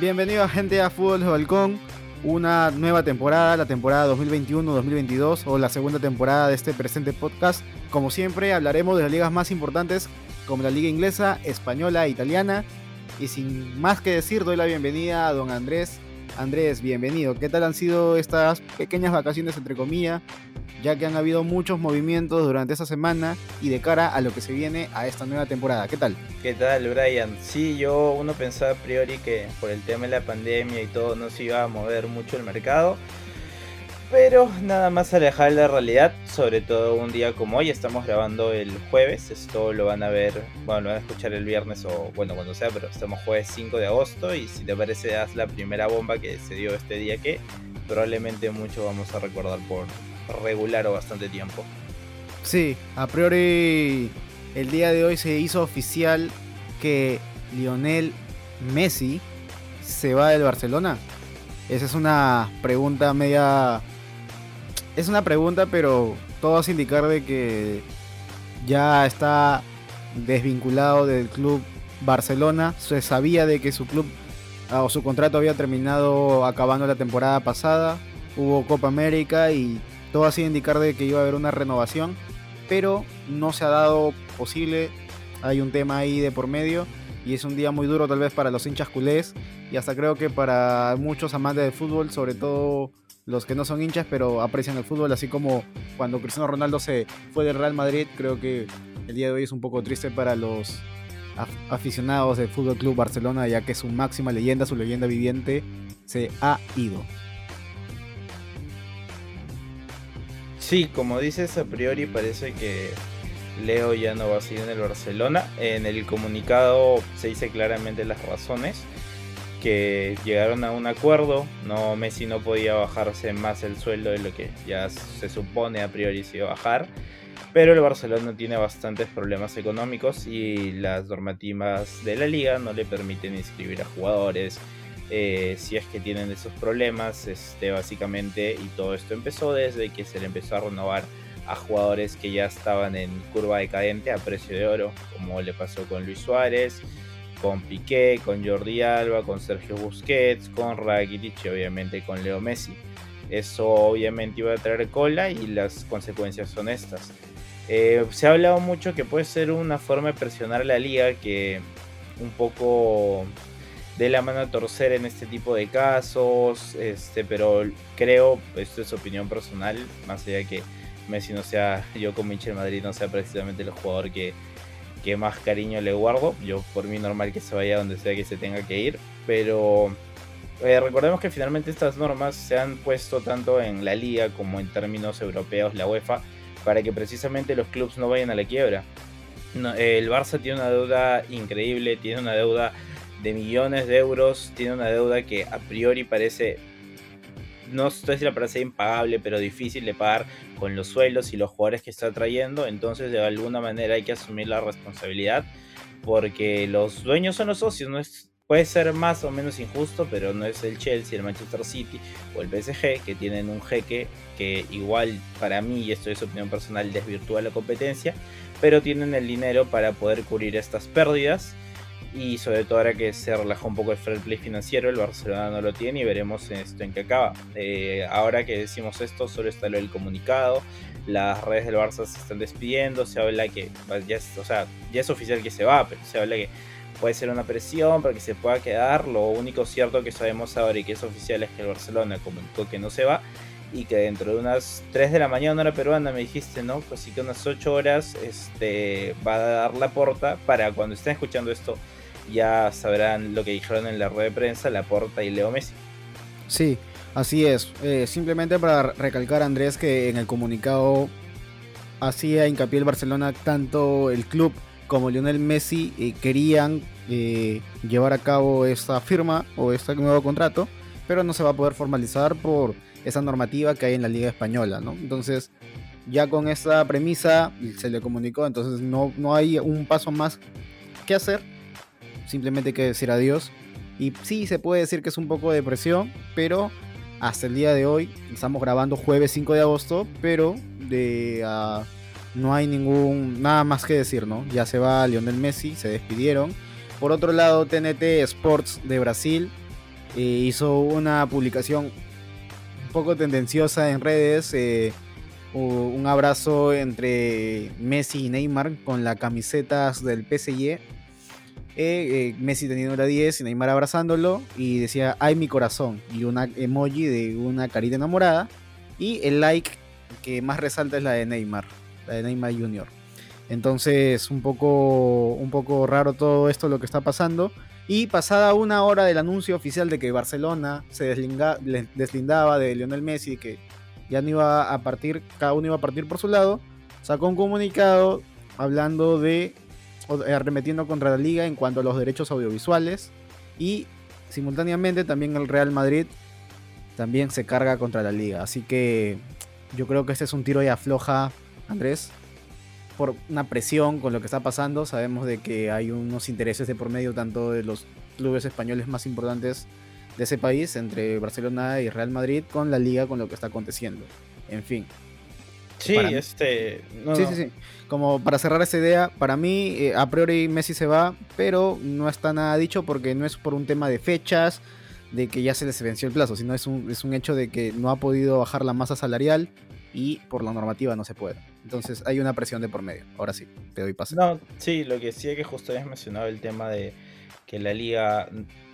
Bienvenido a gente a Fútbol de Balcón, una nueva temporada, la temporada 2021-2022 o la segunda temporada de este presente podcast. Como siempre hablaremos de las ligas más importantes como la liga inglesa, española e italiana. Y sin más que decir, doy la bienvenida a don Andrés. Andrés, bienvenido. ¿Qué tal han sido estas pequeñas vacaciones entre comillas? ya que han habido muchos movimientos durante esta semana y de cara a lo que se viene a esta nueva temporada. ¿Qué tal? ¿Qué tal, Brian? Sí, yo uno pensaba a priori que por el tema de la pandemia y todo no se iba a mover mucho el mercado. Pero nada más alejar de la realidad, sobre todo un día como hoy, estamos grabando el jueves, esto lo van a ver, bueno, lo van a escuchar el viernes o bueno, cuando sea, pero estamos jueves 5 de agosto y si te parece, haz la primera bomba que se dio este día que probablemente mucho vamos a recordar por, regular o bastante tiempo. Sí, a priori el día de hoy se hizo oficial que Lionel Messi se va del Barcelona. Esa es una pregunta media... Es una pregunta, pero todo hace indicar de que ya está desvinculado del club Barcelona. Se sabía de que su club ah, o su contrato había terminado acabando la temporada pasada. Hubo Copa América y todo hacía indicar de que iba a haber una renovación, pero no se ha dado posible. Hay un tema ahí de por medio y es un día muy duro tal vez para los hinchas culés y hasta creo que para muchos amantes del fútbol, sobre todo los que no son hinchas pero aprecian el fútbol, así como cuando Cristiano Ronaldo se fue del Real Madrid, creo que el día de hoy es un poco triste para los aficionados del Fútbol Club Barcelona, ya que su máxima leyenda, su leyenda viviente, se ha ido. Sí, como dices, a priori parece que Leo ya no va a seguir en el Barcelona. En el comunicado se dice claramente las razones que llegaron a un acuerdo. No, Messi no podía bajarse más el sueldo de lo que ya se supone a priori se iba a bajar. Pero el Barcelona tiene bastantes problemas económicos y las normativas de la liga no le permiten inscribir a jugadores, eh, si es que tienen esos problemas, este, básicamente, y todo esto empezó desde que se le empezó a renovar a jugadores que ya estaban en curva decadente a precio de oro, como le pasó con Luis Suárez, con Piqué, con Jordi Alba, con Sergio Busquets, con Rakitic y obviamente con Leo Messi. Eso obviamente iba a traer cola y las consecuencias son estas. Eh, se ha hablado mucho que puede ser una forma de presionar a la liga que un poco de la mano a torcer en este tipo de casos, este, pero creo, esto es opinión personal, más allá que Messi no sea, yo con Michel Madrid no sea precisamente el jugador que, que más cariño le guardo, yo por mí normal que se vaya donde sea que se tenga que ir, pero eh, recordemos que finalmente estas normas se han puesto tanto en la liga como en términos europeos, la UEFA, para que precisamente los clubes no vayan a la quiebra. el Barça tiene una deuda increíble, tiene una deuda de millones de euros, tiene una deuda que a priori parece, no sé si la parece impagable, pero difícil de pagar con los sueldos y los jugadores que está trayendo, entonces de alguna manera hay que asumir la responsabilidad porque los dueños son los socios, no es puede ser más o menos injusto, pero no es el Chelsea, el Manchester City o el PSG que tienen un jeque que igual para mí, y esto es opinión personal, desvirtúa la competencia, pero tienen el dinero para poder cubrir estas pérdidas y sobre todo ahora que se relajó un poco el fair play financiero, el Barcelona no lo tiene y veremos esto en qué acaba. Eh, ahora que decimos esto, solo está lo comunicado, las redes del Barça se están despidiendo, se habla que ya es, o sea, ya es oficial que se va, pero se habla que puede ser una presión para que se pueda quedar. Lo único cierto que sabemos ahora y que es oficial es que el Barcelona comunicó que no se va y que dentro de unas 3 de la mañana hora peruana me dijiste, ¿no? Así que unas 8 horas este, va a dar la porta para cuando estén escuchando esto ya sabrán lo que dijeron en la rueda de prensa Laporta y Leo Messi. Sí, así es. Eh, simplemente para recalcar, Andrés, que en el comunicado hacía hincapié el Barcelona, tanto el club como Lionel Messi eh, querían eh, llevar a cabo esta firma o este nuevo contrato, pero no se va a poder formalizar por esa normativa que hay en la Liga Española, ¿no? Entonces, ya con esa premisa se le comunicó, entonces no, no hay un paso más que hacer simplemente que decir adiós. Y sí, se puede decir que es un poco de presión, pero hasta el día de hoy, estamos grabando jueves 5 de agosto, pero de, uh, no hay ningún, nada más que decir, ¿no? Ya se va Lionel Messi, se despidieron. Por otro lado, TNT Sports de Brasil eh, hizo una publicación un poco tendenciosa en redes. Eh, un abrazo entre Messi y Neymar con las camisetas del PSG. Eh, Messi teniendo la 10 y Neymar abrazándolo y decía ay mi corazón y una emoji de una carita enamorada y el like que más resalta es la de Neymar, la de Neymar Jr. Entonces, un poco, un poco raro todo esto lo que está pasando. Y pasada una hora del anuncio oficial de que Barcelona se deslindaba de Lionel Messi, que ya no iba a partir, cada uno iba a partir por su lado, sacó un comunicado hablando de, arremetiendo contra la liga en cuanto a los derechos audiovisuales. Y simultáneamente también el Real Madrid también se carga contra la liga. Así que yo creo que este es un tiro y afloja, Andrés, por una presión con lo que está pasando. Sabemos de que hay unos intereses de por medio tanto de los clubes españoles más importantes de ese país, entre Barcelona y Real Madrid, con la liga, con lo que está aconteciendo. En fin. Sí, este. sí, sí, sí. Como para cerrar esa idea, para mí, eh, a priori Messi se va, pero no está nada dicho porque no es por un tema de fechas, de que ya se les venció el plazo, sino es un, es un hecho de que no ha podido bajar la masa salarial y por la normativa no se puede. Entonces hay una presión de por medio. Ahora sí, te doy paso. No, sí, lo que sí es que justo habías mencionado el tema de que la liga,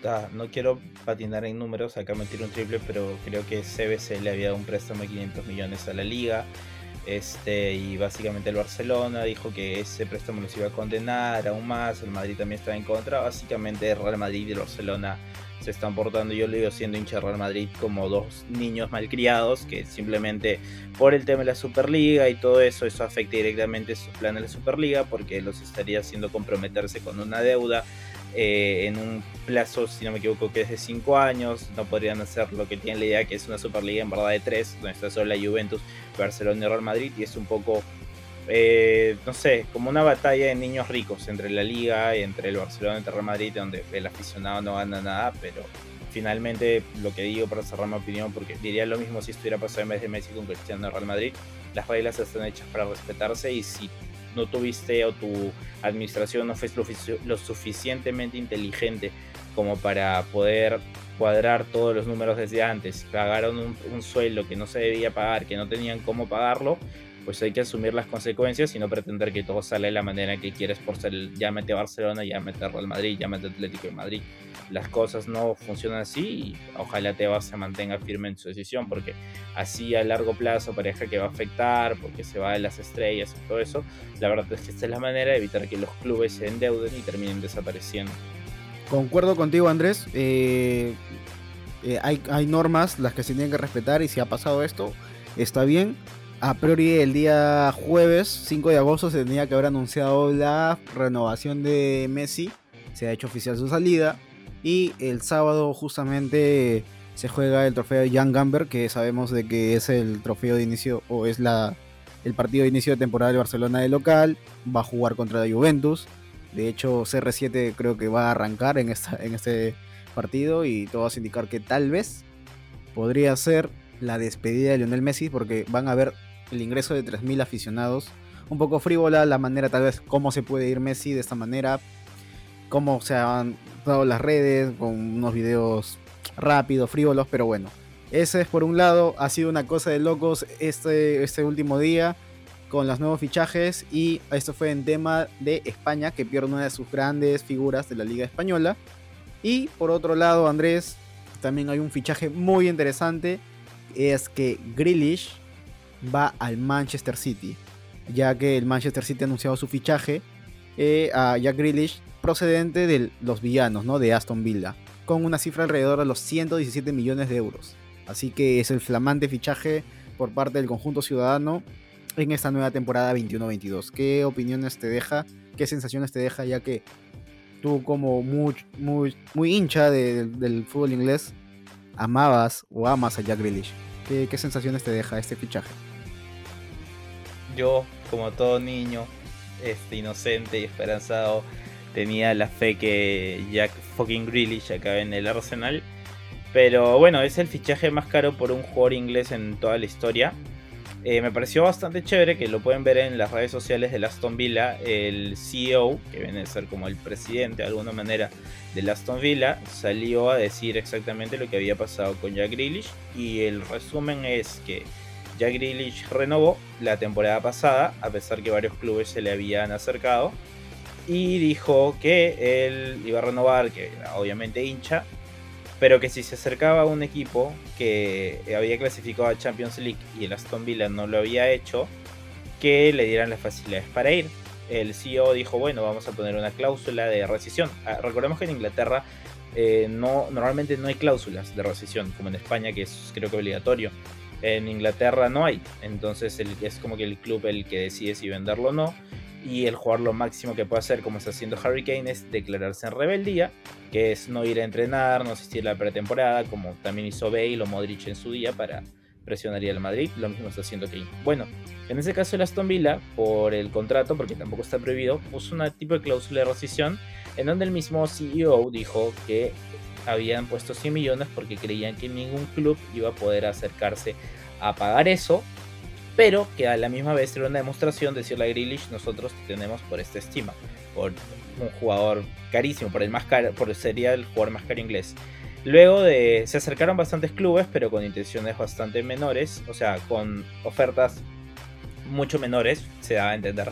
ah, no quiero patinar en números, acá me tiro un triple, pero creo que CBC le había dado un préstamo de 500 millones a la liga. Este, y básicamente el Barcelona dijo que ese préstamo los iba a condenar aún más, el Madrid también estaba en contra, básicamente Real Madrid y el Barcelona se están portando, yo le digo siendo hincha Real Madrid, como dos niños malcriados que simplemente por el tema de la Superliga y todo eso, eso afecta directamente sus planes de la Superliga porque los estaría haciendo comprometerse con una deuda eh, en un plazo, si no me equivoco, que es de 5 años. No podrían hacer lo que tienen la idea que es una Superliga en verdad de 3, donde está solo la Juventus, Barcelona y Real Madrid, y es un poco eh, no sé, como una batalla de niños ricos entre la liga y entre el Barcelona y el Real Madrid, donde el aficionado no gana nada, pero finalmente lo que digo para cerrar mi opinión, porque diría lo mismo si estuviera pasado en vez de Messi con Cristiano Real Madrid, las reglas están hechas para respetarse y si no tuviste o tu administración no fue lo, suficientemente inteligente como para poder cuadrar todos los números desde antes, pagaron un, un sueldo que no se debía pagar, que no tenían cómo pagarlo, pues hay que asumir las consecuencias y no pretender que todo sale de la manera que quieres por ser el llámete Barcelona, llámete Real Madrid, llámete Atlético de Madrid. Las cosas no funcionan así y ojalá Tebas se mantenga firme en su decisión porque así a largo plazo parece que va a afectar porque se va de las estrellas y todo eso. La verdad es que esta es la manera de evitar que los clubes se endeuden y terminen desapareciendo. Concuerdo contigo Andrés. Eh, eh, hay, hay normas las que se tienen que respetar y si ha pasado esto está bien a priori el día jueves 5 de agosto se tenía que haber anunciado la renovación de Messi. Se ha hecho oficial su salida. Y el sábado justamente se juega el trofeo de Jan Gamber, que sabemos de que es el trofeo de inicio o es la, el partido de inicio de temporada de Barcelona de local. Va a jugar contra la Juventus. De hecho, CR7 creo que va a arrancar en, esta, en este partido y todo a indicar que tal vez podría ser la despedida de Lionel Messi porque van a haber el ingreso de 3.000 aficionados. Un poco frívola la manera tal vez cómo se puede ir Messi de esta manera, cómo se han dado las redes con unos videos rápidos, frívolos, pero bueno. Ese es por un lado, ha sido una cosa de locos este, este último día con los nuevos fichajes y esto fue en tema de España que pierde una de sus grandes figuras de la liga española. Y por otro lado, Andrés, también hay un fichaje muy interesante, es que Grealish va al Manchester City, ya que el Manchester City ha anunciado su fichaje eh, a Jack Grealish procedente de los villanos, ¿no? De Aston Villa, con una cifra alrededor de los 117 millones de euros. Así que es el flamante fichaje por parte del conjunto ciudadano en esta nueva temporada 21-22. ¿Qué opiniones te deja? ¿Qué sensaciones te deja? Ya que tú como muy, muy, muy hincha del fútbol inglés amabas o amas a Jack Grealish. ¿Qué, ¿Qué sensaciones te deja este fichaje? Yo, como todo niño, este, inocente y esperanzado, tenía la fe que Jack fucking Grealish acabe en el Arsenal. Pero bueno, es el fichaje más caro por un jugador inglés en toda la historia. Eh, me pareció bastante chévere que lo pueden ver en las redes sociales de Aston Villa. El CEO, que viene a ser como el presidente de alguna manera de Aston Villa, salió a decir exactamente lo que había pasado con Jack Grealish. Y el resumen es que Jack renovó la temporada pasada, a pesar que varios clubes se le habían acercado. Y dijo que él iba a renovar, que obviamente hincha, pero que si se acercaba a un equipo que había clasificado a Champions League y el Aston Villa no lo había hecho, que le dieran las facilidades para ir. El CEO dijo, bueno, vamos a poner una cláusula de rescisión. Ah, recordemos que en Inglaterra eh, no, normalmente no hay cláusulas de rescisión, como en España, que es creo que obligatorio. En Inglaterra no hay, entonces es como que el club el que decide si venderlo o no. Y el jugador lo máximo que puede hacer, como está haciendo Harry Kane, es declararse en rebeldía, que es no ir a entrenar, no asistir a la pretemporada, como también hizo Bale o Modric en su día para presionar al Madrid, lo mismo está haciendo Kane. Bueno, en ese caso el Aston Villa, por el contrato, porque tampoco está prohibido, puso un tipo de cláusula de rescisión en donde el mismo CEO dijo que habían puesto 100 millones porque creían que ningún club iba a poder acercarse a pagar eso pero que a la misma vez era una demostración de decirle a Grealish, nosotros tenemos por esta estima, por un jugador carísimo, por el más caro, por sería el jugador más caro inglés. Luego de se acercaron bastantes clubes, pero con intenciones bastante menores, o sea, con ofertas mucho menores, se daba a entender.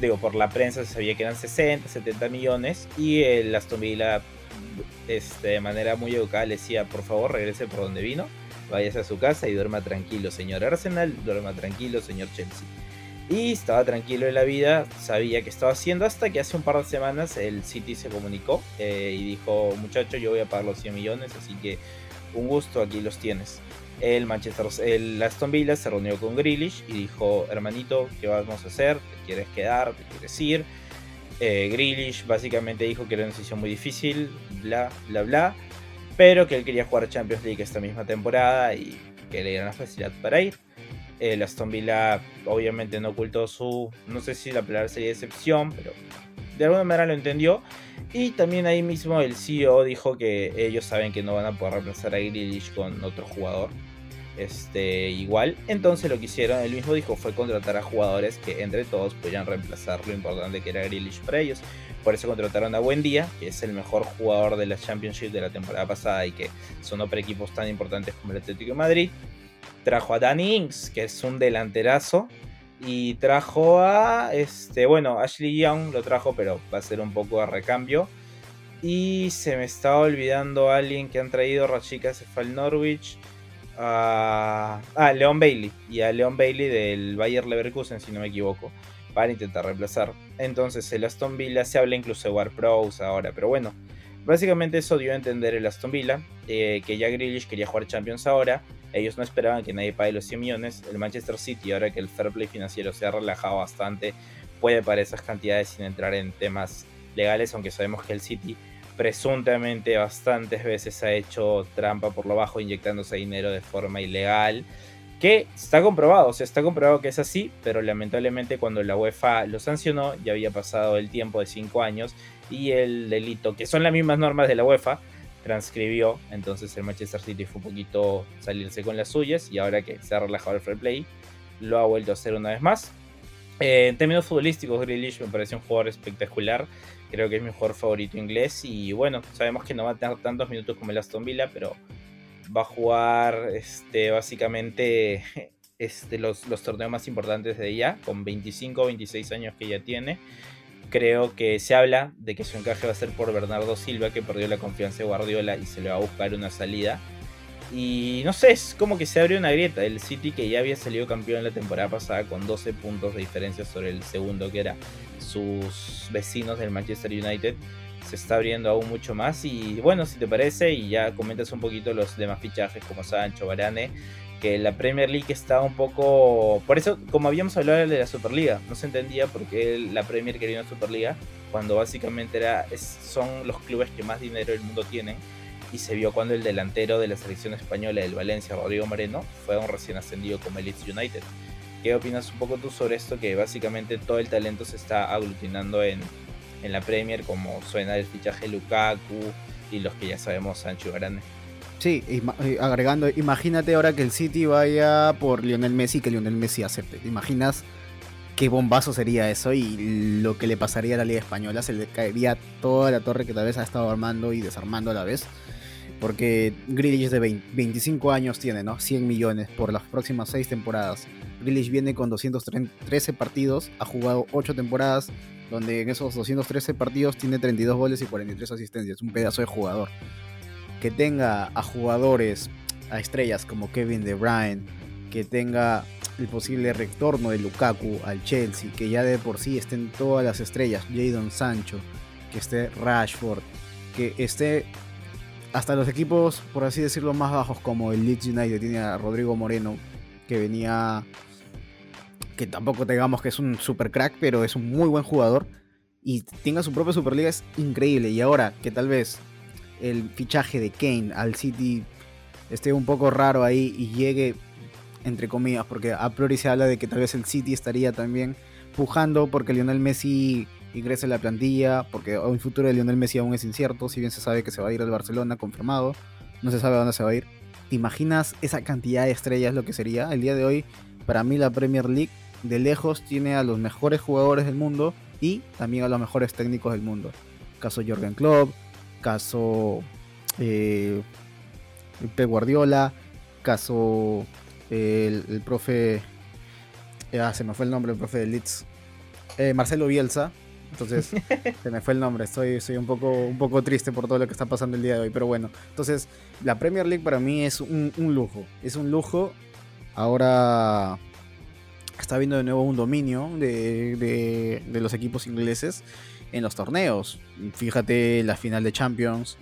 digo, por la prensa se sabía que eran 60, 70 millones y el Aston Villa este, de manera muy educada le decía, por favor, regrese por donde vino váyase a su casa y duerma tranquilo, señor Arsenal, duerma tranquilo, señor Chelsea. Y estaba tranquilo en la vida, sabía que estaba haciendo hasta que hace un par de semanas el City se comunicó eh, y dijo, muchacho, yo voy a pagar los 100 millones, así que un gusto, aquí los tienes. El Manchester, el Aston Villa se reunió con Grealish y dijo, hermanito, ¿qué vamos a hacer? ¿Te quieres quedar? ¿Te quieres ir? Eh, básicamente dijo que era una decisión muy difícil, bla, bla, bla pero que él quería jugar Champions League esta misma temporada y que le dieran la facilidad para ir. El Aston Villa obviamente no ocultó su, no sé si la palabra sería excepción, pero de alguna manera lo entendió. Y también ahí mismo el CEO dijo que ellos saben que no van a poder reemplazar a Grealish con otro jugador este, igual. Entonces lo que hicieron, él mismo dijo, fue contratar a jugadores que entre todos pudieran reemplazar lo importante que era Grealish para ellos. Por eso contrataron a Buendía, que es el mejor jugador de la Championship de la temporada pasada y que sonó para equipos tan importantes como el Atlético Madrid. Trajo a Danny Ings, que es un delanterazo. Y trajo a, este, bueno, Ashley Young lo trajo, pero va a ser un poco a recambio. Y se me estaba olvidando alguien que han traído Rachika Cefal Norwich a, a Leon Bailey y a Leon Bailey del Bayer Leverkusen, si no me equivoco, para intentar reemplazar. Entonces, el Aston Villa se habla incluso de War Pros ahora, pero bueno, básicamente eso dio a entender el Aston Villa, eh, que ya Grealish quería jugar Champions ahora. Ellos no esperaban que nadie pague los 100 millones. El Manchester City, ahora que el fair play financiero se ha relajado bastante, puede pagar esas cantidades sin entrar en temas legales, aunque sabemos que el City presuntamente bastantes veces ha hecho trampa por lo bajo inyectándose dinero de forma ilegal. Que está comprobado, o sea, está comprobado que es así, pero lamentablemente cuando la UEFA lo sancionó ya había pasado el tiempo de 5 años y el delito, que son las mismas normas de la UEFA, transcribió. Entonces el Manchester City fue un poquito salirse con las suyas y ahora que se ha relajado el free play, lo ha vuelto a hacer una vez más. Eh, en términos futbolísticos, Grealish me parece un jugador espectacular. Creo que es mi jugador favorito inglés. Y bueno, sabemos que no va a tener tantos minutos como el Aston Villa, pero va a jugar este, básicamente este, los, los torneos más importantes de ella, con 25 o 26 años que ya tiene. Creo que se habla de que su encaje va a ser por Bernardo Silva, que perdió la confianza de Guardiola y se le va a buscar una salida. Y no sé, es como que se abrió una grieta. El City que ya había salido campeón la temporada pasada con 12 puntos de diferencia sobre el segundo que era sus vecinos del Manchester United. Se está abriendo aún mucho más. Y bueno, si te parece, y ya comentas un poquito los demás fichajes como Sancho, Varane, que la Premier League está un poco... Por eso, como habíamos hablado de la Superliga, no se entendía por qué la Premier quería una Superliga, cuando básicamente era, son los clubes que más dinero del mundo tienen y se vio cuando el delantero de la selección española del Valencia, Rodrigo Moreno, fue un recién ascendido como el Leeds United. ¿Qué opinas un poco tú sobre esto? Que básicamente todo el talento se está aglutinando en, en la Premier, como suena el fichaje Lukaku y los que ya sabemos Sancho Grande. Sí, agregando, imagínate ahora que el City vaya por Lionel Messi y que Lionel Messi acepte. ¿Te imaginas qué bombazo sería eso y lo que le pasaría a la Liga Española? Se le caería toda la torre que tal vez ha estado armando y desarmando a la vez. Porque Grealish de 25 años tiene, ¿no? 100 millones por las próximas 6 temporadas. Grealish viene con 213 partidos, ha jugado 8 temporadas, donde en esos 213 partidos tiene 32 goles y 43 asistencias. Un pedazo de jugador. Que tenga a jugadores, a estrellas como Kevin De Bruyne, que tenga el posible retorno de Lukaku al Chelsea, que ya de por sí estén todas las estrellas, Jadon Sancho, que esté Rashford, que esté hasta los equipos, por así decirlo, más bajos como el Leeds United, tiene a Rodrigo Moreno, que venía, que tampoco digamos que es un super crack, pero es un muy buen jugador, y tenga su propia Superliga es increíble. Y ahora que tal vez el fichaje de Kane al City esté un poco raro ahí y llegue, entre comillas, porque a priori se habla de que tal vez el City estaría también pujando porque Lionel Messi ingrese en la plantilla, porque el futuro de Lionel Messi aún es incierto, si bien se sabe que se va a ir al Barcelona, confirmado, no se sabe a dónde se va a ir. ¿Te imaginas esa cantidad de estrellas lo que sería? El día de hoy, para mí la Premier League de lejos tiene a los mejores jugadores del mundo y también a los mejores técnicos del mundo. Caso Jorgen Klopp, caso eh, Pep Guardiola, caso el, profe... Ah, se me fue el nombre, el profe de Leeds. Eh, Marcelo Bielsa, entonces, se me fue el nombre. Estoy, estoy un, poco, un poco triste por todo lo que está pasando el día de hoy. Pero bueno, entonces, la Premier League para mí es un, lujo. Es un lujo. Ahora está viendo de nuevo un dominio de, los equipos ingleses en los torneos. Fíjate la final de Champions,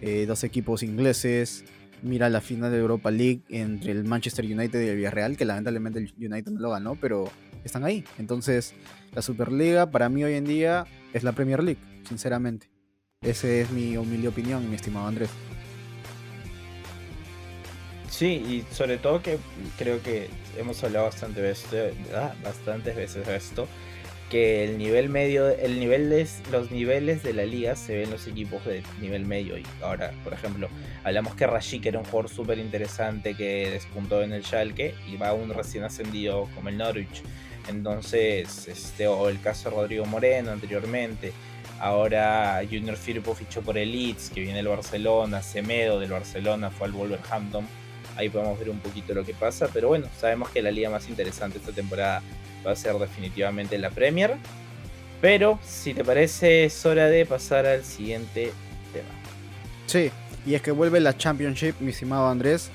eh, dos equipos ingleses. Mira la final de Europa League entre el Manchester United y el Villarreal, que lamentablemente el United no lo ganó, pero están ahí. Entonces, la Superliga para mí hoy en día es la Premier League, sinceramente. Esa es mi humilde opinión, mi estimado Andrés. Sí, y sobre todo que creo que hemos hablado bastante veces, bastantes veces de esto, que el nivel medio, el nivel de, los niveles de la liga se ven los equipos de nivel medio. Y ahora, por ejemplo, hablamos que Rashik era un jugador súper interesante que despuntó en el Schalke y va a un recién ascendido como el Norwich. Entonces, este, o el caso de Rodrigo Moreno anteriormente. Ahora Junior Firpo fichó por el Leeds, que viene del Barcelona. Semedo del Barcelona fue al Wolverhampton. Ahí podemos ver un poquito lo que pasa. Pero bueno, sabemos que la liga más interesante esta temporada va a ser definitivamente la Premier. Pero si te parece, es hora de pasar al siguiente tema. Sí, y es que vuelve la Championship, mi estimado Andrés.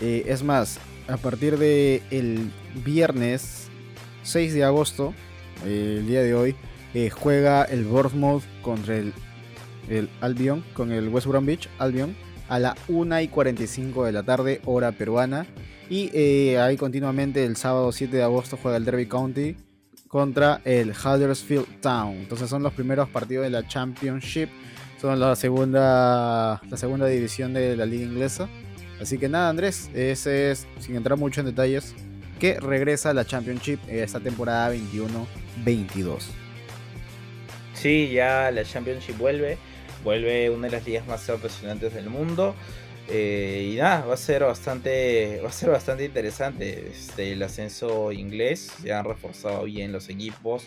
Eh, es más, a partir del el viernes 6 de agosto, el día de hoy, eh, juega el Bournemouth contra el, el, Albion, con el West Bromwich Albion, a la 1 y 45 de la tarde, hora peruana. Y eh, ahí continuamente el sábado 7 de agosto juega el Derby County contra el Huddersfield Town. Entonces son los primeros partidos de la Championship. Son la segunda, la segunda división de la liga inglesa. Así que nada, Andrés, ese es, sin entrar mucho en detalles, que regresa a la Championship esta temporada 21-22. Sí, ya la Championship vuelve, vuelve una de las ligas más apasionantes del mundo. Eh, y nada, va a ser bastante, va a ser bastante interesante este, el ascenso inglés. Se han reforzado bien los equipos.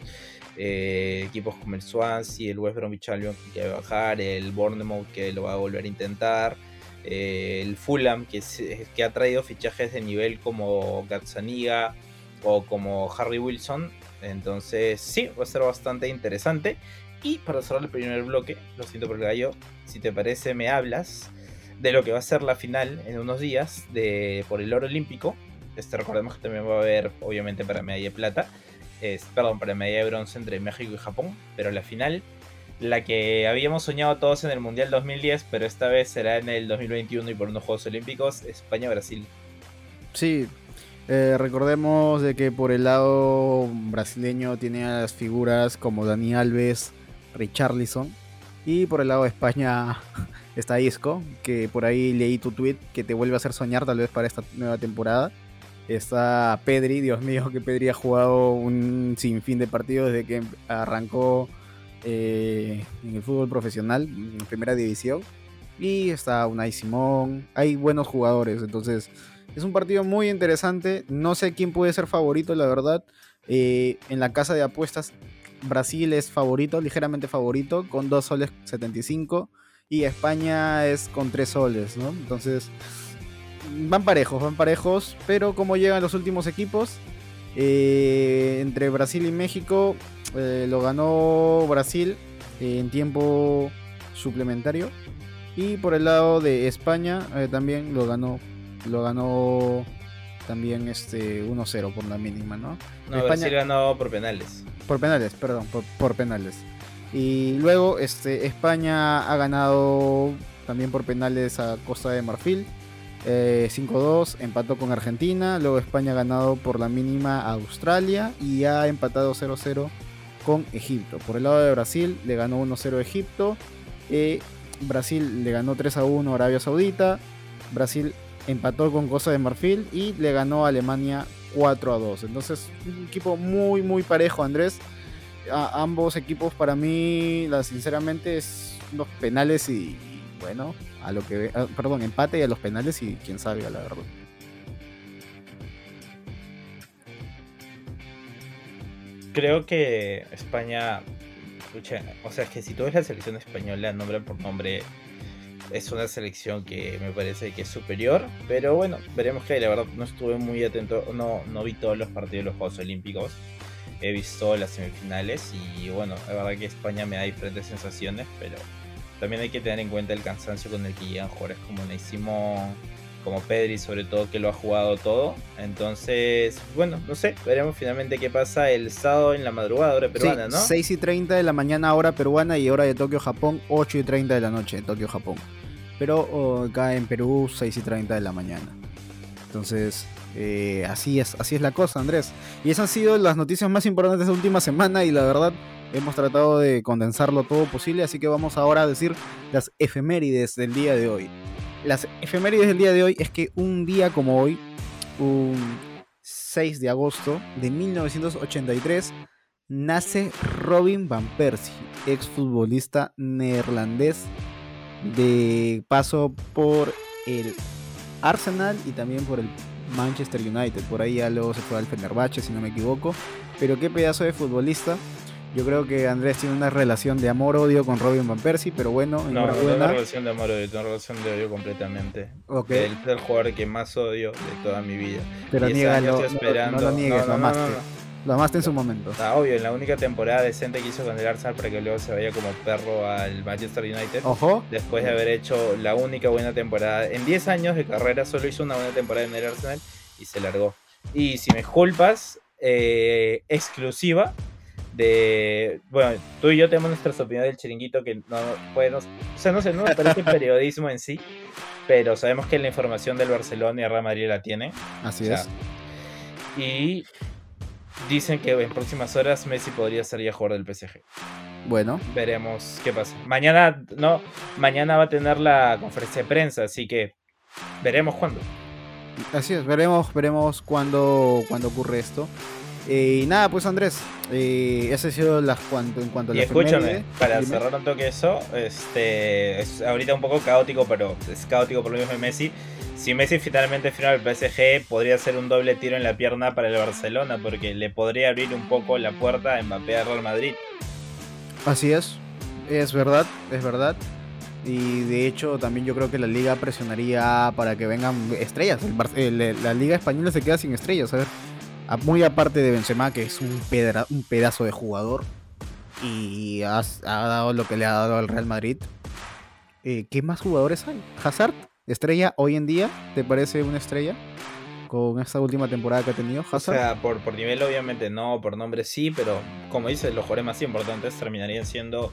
Eh, equipos como el Swansea, el West Bromwich Albion que va a bajar, el Bournemouth que lo va a volver a intentar. Eh, el Fulham, que, ha traído fichajes de nivel como Gazzaniga o como Harry Wilson. Entonces, sí, va a ser bastante interesante. Y para cerrar el primer bloque, lo siento por el gallo, si te parece, me hablas de lo que va a ser la final en unos días de, por el oro olímpico. Este, recordemos que también va a haber, obviamente, para medalla de plata. Es, perdón, para medalla de bronce entre México y Japón. Pero la final la que habíamos soñado todos en el Mundial 2010, pero esta vez será en el 2021 y por unos Juegos Olímpicos, España-Brasil. Sí, eh, recordemos de que por el lado brasileño tiene a las figuras como Dani Alves, Richarlison, y por el lado de España está Isco, que por ahí leí tu tweet que te vuelve a hacer soñar tal vez para esta nueva temporada. Está Pedri, Dios mío, que Pedri ha jugado un sinfín de partidos desde que arrancó eh, en el fútbol profesional, en primera división. Y está Unai Simón, hay buenos jugadores, entonces es un partido muy interesante. No sé quién puede ser favorito, la verdad. Eh, en la casa de apuestas, Brasil es favorito, ligeramente favorito, con 2 soles 75. Y España es con 3 soles, ¿no? Entonces, van parejos, van parejos. Pero como llegan los últimos equipos, eh, entre Brasil y México, eh, lo ganó Brasil en tiempo suplementario. Y por el lado de España también lo ganó lo ganó también este 1-0 por la mínima, ¿no? No, España... Brasil ganó por penales. Por penales, perdón, por, penales. Y luego este, España ha ganado también por penales a Costa de Marfil. 5-2, eh, empató con Argentina. Luego España ha ganado por la mínima a Australia y ha empatado 0-0 con Egipto. Por el lado de Brasil le ganó 1-0 Egipto. Eh, Brasil le ganó 3-1 a Arabia Saudita. Brasil empató con Cosa de Marfil y le ganó a Alemania 4 a 2. Entonces, un equipo muy, muy parejo, Andrés. A, ambos equipos para mí, sinceramente, es los penales y, bueno, a lo que ah, perdón, empate y a los penales y quién sabe, la verdad. Creo que España, o sea, que si tú ves la selección española, nombre por nombre, es una selección que me parece que es superior, pero bueno, veremos que. La verdad no estuve muy atento, no, no vi todos los partidos de los Juegos Olímpicos, he visto las semifinales y bueno, la verdad que España me da diferentes sensaciones, pero también hay que tener en cuenta el cansancio con el que llegan jugadores como Ney Simón, como Pedri sobre todo que lo ha jugado todo. Entonces, bueno, no sé, veremos finalmente qué pasa el sábado en la madrugada, hora peruana, ¿no? 6 y 30 de la mañana, hora peruana y hora de Tokio, Japón, 8 y 30 de la noche en Tokio, Japón pero acá en Perú 6 y 30 de la mañana. Entonces, eh, así, es, así es la cosa, Andrés. Y esas han sido las noticias más importantes de esta última semana y la verdad hemos tratado de condensarlo todo posible, así que vamos ahora a decir las efemérides del día de hoy. Las efemérides del día de hoy es que un día como hoy, un 6 de agosto de 1983, nace Robin Van Persie, exfutbolista neerlandés de paso por el Arsenal y también por el Manchester United. Por ahí ya luego se fue al Fenerbahce, si no me equivoco. Pero qué pedazo de futbolista. Yo creo que Andrés tiene una relación de amor-odio con Robin Van Persie, pero bueno. No, no una relación de amor-odio, tengo una relación de odio completamente. Okay. El, el jugador que más odio de toda mi vida. Pero niégalo, no, lo niegues, no, no, lo amaste en su momento. Está obvio, en la única temporada decente que hizo con el Arsenal para que luego se vaya como perro al Manchester United. Ojo. Después de haber hecho la única buena temporada. En 10 años de carrera solo hizo una buena temporada en el Arsenal y se largó. Y si me culpas, eh, exclusiva de. Bueno, tú y yo tenemos nuestras opiniones del chiringuito que no podemos. O sea, no sé, no me parece periodismo en sí, pero sabemos que la información del Barcelona y Real Madrid la tiene. Así es. Y Dicen que en próximas horas Messi podría ser ya jugador del PSG. Bueno. Veremos qué pasa. Mañana, no, mañana va a tener la conferencia de prensa, así que veremos cuándo. Así es, veremos, veremos cuándo, cuándo ocurre esto. Eh, y nada, pues Andrés, eh, ese ha sido las cuanto, en cuanto a la escúchame, para cerrar un toque eso, este, es ahorita un poco caótico, pero es caótico por lo mismo de Messi. Si Messi finalmente firma el PSG, podría ser un doble tiro en la pierna para el Barcelona, porque le podría abrir un poco la puerta a Mbappé a Real Madrid. Así es, es verdad, es verdad. Y de hecho también yo creo que la liga presionaría para que vengan estrellas. la liga española se queda sin estrellas. A ver, muy aparte de Benzema, que es un, un pedazo de jugador y ha dado lo que le ha dado al Real Madrid. Eh, ¿Qué más jugadores hay? Hazard, estrella hoy en día, ¿te parece una estrella? Con esta última temporada que ha tenido Hazard. O sea, por, por nivel obviamente no, por nombre sí, pero como dices, los jugadores más importantes terminarían siendo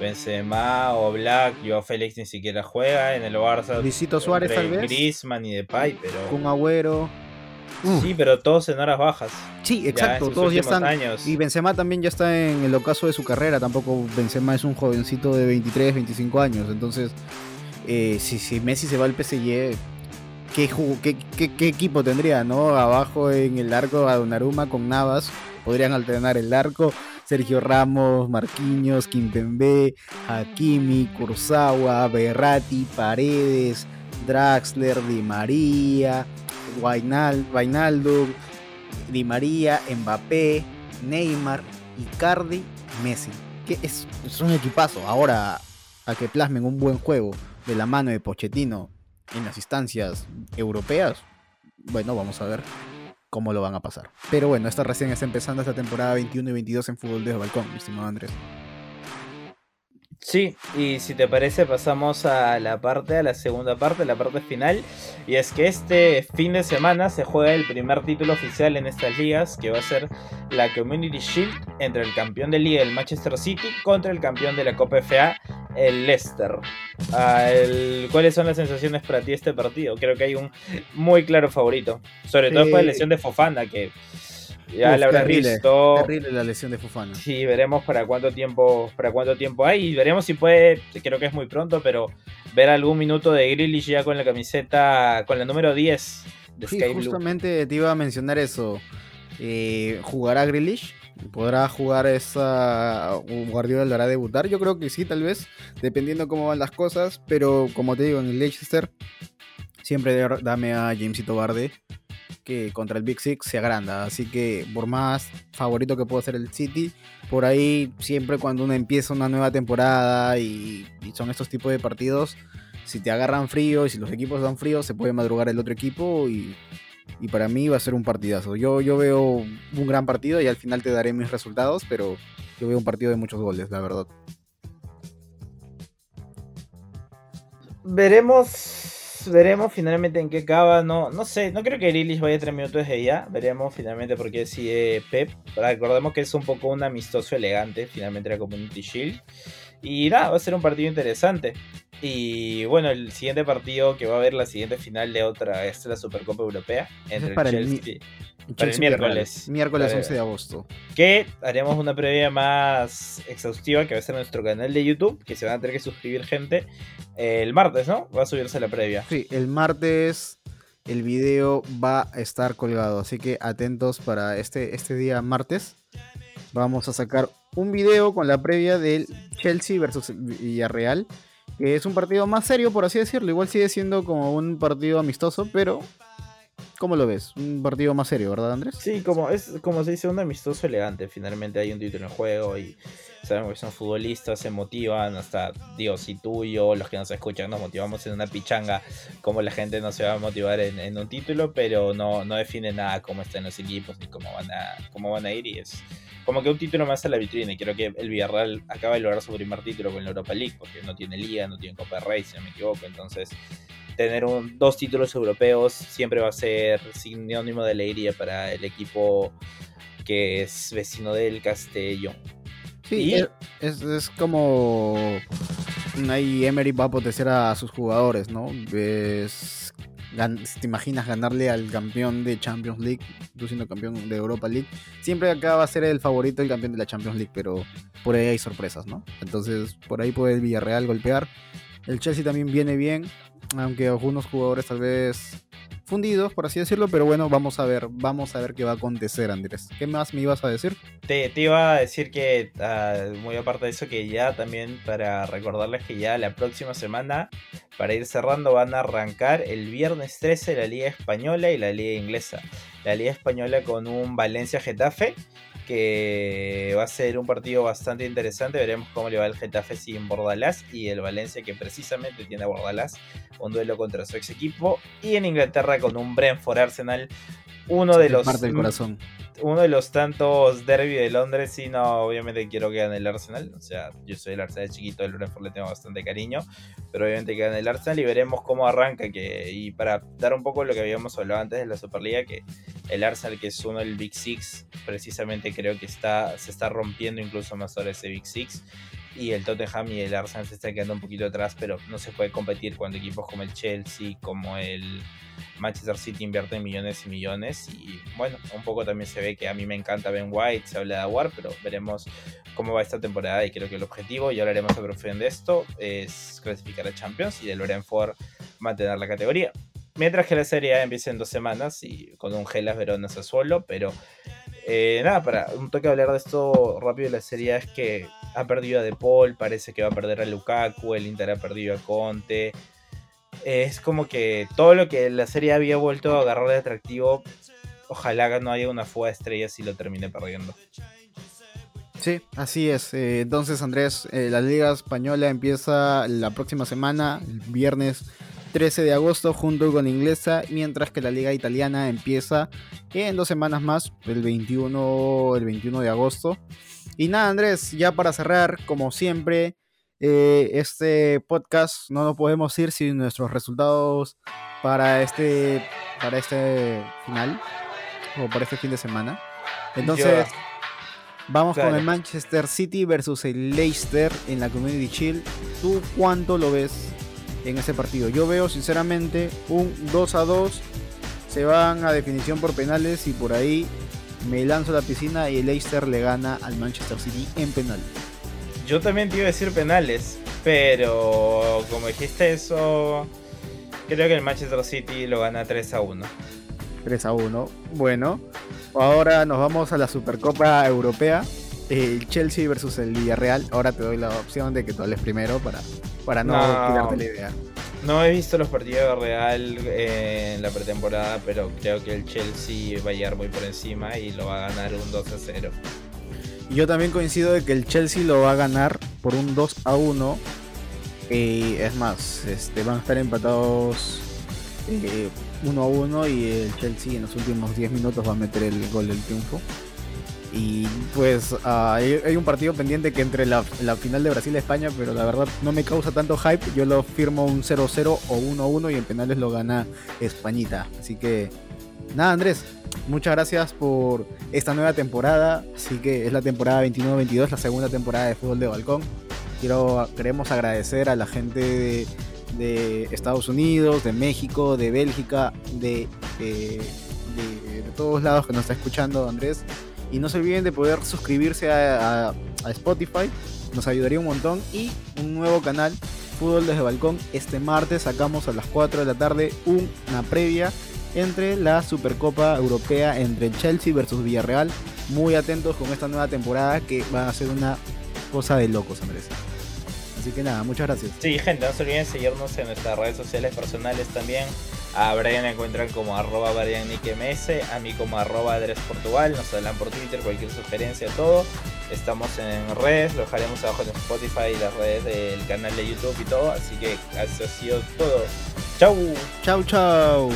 Benzema o Black, yo Félix ni siquiera juega en el Barça. Luisito Suárez tal vez. Griezmann y Depay, pero... Con Agüero. Sí, pero todos en horas bajas. Sí, exacto, todos ya están. Y Benzema también ya está en el ocaso de su carrera. Tampoco Benzema es un jovencito de 23, 25 años. Entonces, eh, si, si, Messi se va al PSG, ¿qué, qué, qué, equipo tendría? no Abajo en el arco a Donnarumma con Navas. Podrían alternar el arco. Sergio Ramos, Marquinhos, Kimpembe, Hakimi, Kurzawa, Berrati, Paredes, Draxler, Di María, Wainaldo, Di María, Mbappé, Neymar, Icardi, Messi. Que es, es un equipazo. Ahora, a que plasmen un buen juego de la mano de Pochettino en las instancias europeas, bueno, vamos a ver cómo lo van a pasar. Pero bueno, esta recién está empezando esta temporada 21 y 22 en fútbol de balcón, mi estimado Andrés. Sí, y si te parece pasamos a la parte, a la segunda parte, la parte final. Y es que este fin de semana se juega el primer título oficial en estas ligas, que va a ser la Community Shield entre el campeón de liga, el Manchester City, contra el campeón de la Copa FA, el Leicester. Ah, ¿Cuáles son las sensaciones para ti este partido? Creo que hay un muy claro favorito, sobre todo por la lesión de Fofana, que ya la habrás visto. Terrible la lesión de Fufana. Sí, veremos para cuánto tiempo, para cuánto tiempo hay. Y veremos si puede, creo que es muy pronto, pero ver algún minuto de Grealish ya con la camiseta, con la número 10 de sí, justamente te iba a mencionar eso. Eh, ¿Jugará Grealish? ¿Podrá jugar esa. Guardiola lo hará debutar? Yo creo que sí, tal vez, dependiendo cómo van las cosas. Pero como te digo, en el Leicester, siempre dame a Jamesito Barde que contra el Big Six se agranda. Así que por más favorito que pueda ser el City, por ahí siempre cuando uno empieza una nueva temporada y, son estos tipos de partidos, si te agarran frío y si los equipos dan frío, se puede madrugar el otro equipo y, para mí va a ser un partidazo. Yo, yo veo un gran partido y al final te daré mis resultados, pero yo veo un partido de muchos goles, la verdad. Veremos veremos finalmente en qué acaba. No, no sé, no creo que Grealish vaya 3 minutos de ya. Veremos finalmente por qué decide Pep. Recordemos que es un poco un amistoso elegante, finalmente la Community Shield. Y nada, va a ser un partido interesante. Y bueno, el siguiente partido que va a haber la siguiente final de otra es la Supercopa Europea entre para el Chelsea. Para el miércoles. Miércoles 11 de agosto. Que haremos una previa más exhaustiva que va a ser nuestro canal de YouTube, que se van a tener que suscribir gente. El martes, ¿no? Va a subirse la previa. Sí, el martes el video va a estar colgado, así que atentos para este, este día martes. Vamos a sacar un video con la previa del Chelsea versus Villarreal que es un partido más serio, por así decirlo. Igual sigue siendo como un partido amistoso, pero ¿cómo lo ves? Un partido más serio, ¿verdad, Andrés? Sí, como es como se dice, un amistoso elegante. Finalmente hay un título en juego y sabemos que son futbolistas, se motivan, hasta Dios y tuyo, los que nos escuchan, nos motivamos en una pichanga, como la gente no se va a motivar en, un título, pero no, no define nada cómo están los equipos ni cómo van a, cómo van a ir y es como que un título más a la vitrina. Y creo que el Villarreal acaba de lograr su primer título con la Europa League, porque no tiene Liga, no tiene Copa de Rey, si no me equivoco. Entonces, tener un, dos títulos europeos siempre va a ser sinónimo de alegría para el equipo que es vecino del Castellón. Sí, es, es, como ahí Emery va a potenciar a sus jugadores, ¿no? Es te imaginas ganarle al campeón de Champions League, tú siendo campeón de Europa League, siempre acá va a ser el favorito el campeón de la Champions League, pero por ahí hay sorpresas, ¿no? Entonces, por ahí puede el Villarreal golpear. El Chelsea también viene bien, aunque algunos jugadores tal vez fundidos, por así decirlo, pero bueno, vamos a ver, vamos a ver qué va a acontecer, Andrés. ¿Qué más me ibas a decir? Te, iba a decir que, ah, muy aparte de eso, que ya también para recordarles que ya la próxima semana, para ir cerrando, van a arrancar el viernes 13 la Liga Española y la Liga Inglesa. La Liga Española con un Valencia-Getafe que va a ser un partido bastante interesante. Veremos cómo le va el Getafe sin Bordalás y el Valencia que precisamente tiene a Bordalás, un duelo contra su ex equipo. Y en Inglaterra con un Brentford Arsenal, uno de los... Parte del corazón uno de los tantos derby de Londres, sí, no, obviamente quiero que gane el Arsenal. O sea, yo soy el Arsenal chiquito, el Brentford le tengo bastante cariño. Pero obviamente que gane el Arsenal y veremos cómo arranca. Que, y para dar un poco lo que habíamos hablado antes de la Superliga, que el Arsenal, que es uno del Big Six, precisamente creo que está, se está rompiendo incluso más ahora ese Big Six. Y el Tottenham y el Arsenal se están quedando un poquito atrás, pero no se puede competir cuando equipos como el Chelsea, como el Manchester City invierte millones y millones y bueno, un poco también se ve que a mí me encanta Ben White, se habla de Aguar, pero veremos cómo va esta temporada y creo que el objetivo, y hablaremos a profundidad de esto, es clasificar a Champions y del Brentford mantener la categoría. Mientras que la Serie A empieza en dos semanas y con un Gelas Verona solo, pero Eh, nada, para un toque hablar de esto rápido de la serie es que ha perdido a De Paul, parece que va a perder a Lukaku, el Inter ha perdido a Conte. Es como que todo lo que la serie había vuelto a agarrar de atractivo, ojalá no haya una fuga de estrellas y lo termine perdiendo. Sí, así es. Eh, entonces, Andrés, eh, la Liga Española empieza la próxima semana, el viernes 13 de agosto, junto con Inglesa, mientras que la Liga Italiana empieza en dos semanas más, el 21, el 21 de agosto. Y nada, Andrés, ya para cerrar, como siempre, eh, este podcast no lo podemos ir sin nuestros resultados para este, para este final o para este fin de semana. Entonces. Vamos con el Manchester City versus el Leicester en la Community Shield. ¿Tú cuánto lo ves en ese partido? Yo veo sinceramente un 2 a 2. Se van a definición por penales y por ahí me lanzo a la piscina y el Leicester le gana al Manchester City en penales. Yo también te iba a decir penales, pero como dijiste eso, creo que el Manchester City lo gana 3 a 1. 3 a 1. Bueno, Ahora nos vamos a la Supercopa Europea. El Chelsea versus el Villarreal. Ahora te doy la opción de que tú hables primero para, para no, no la idea. No he visto los partidos de Real en la pretemporada, pero creo que el Chelsea va a llegar muy por encima y lo va a ganar un 2 a 0. Yo también coincido de que el Chelsea lo va a ganar por un 2 a 1. Y es más, este, van a estar empatados eh, 1 a 1 y el Chelsea en los últimos 10 minutos va a meter el gol del triunfo. Y pues ah, hay, un partido pendiente que entre la, final de Brasil y España, pero la verdad no me causa tanto hype. Yo lo firmo un 0-0 o 1-1 y en penales lo gana Españita. Así que nada, Andrés, muchas gracias por esta nueva temporada. Así que es la temporada 29-22, la segunda temporada de fútbol de balcón. Quiero, queremos agradecer a la gente de de Estados Unidos, de México, de Bélgica, de, de, todos lados que nos está escuchando Andrés. Y no se olviden de poder suscribirse a, Spotify, nos ayudaría un montón. Y un nuevo canal, Fútbol desde Balcón. Este martes sacamos a las 4 de la tarde una previa entre la Supercopa Europea entre Chelsea versus Villarreal. Muy atentos con esta nueva temporada que va a ser una cosa de locos, Andrés. Así que nada, muchas gracias. Sí, gente, no se olviden seguirnos en nuestras redes sociales personales también. A Brian encuentran como arroba a mí como arroba Portugal, nos hablan por Twitter, cualquier sugerencia, todo. Estamos en redes, lo dejaremos abajo en Spotify las redes del canal de YouTube y todo. Así que eso ha sido todo. Chau. Chau, chau.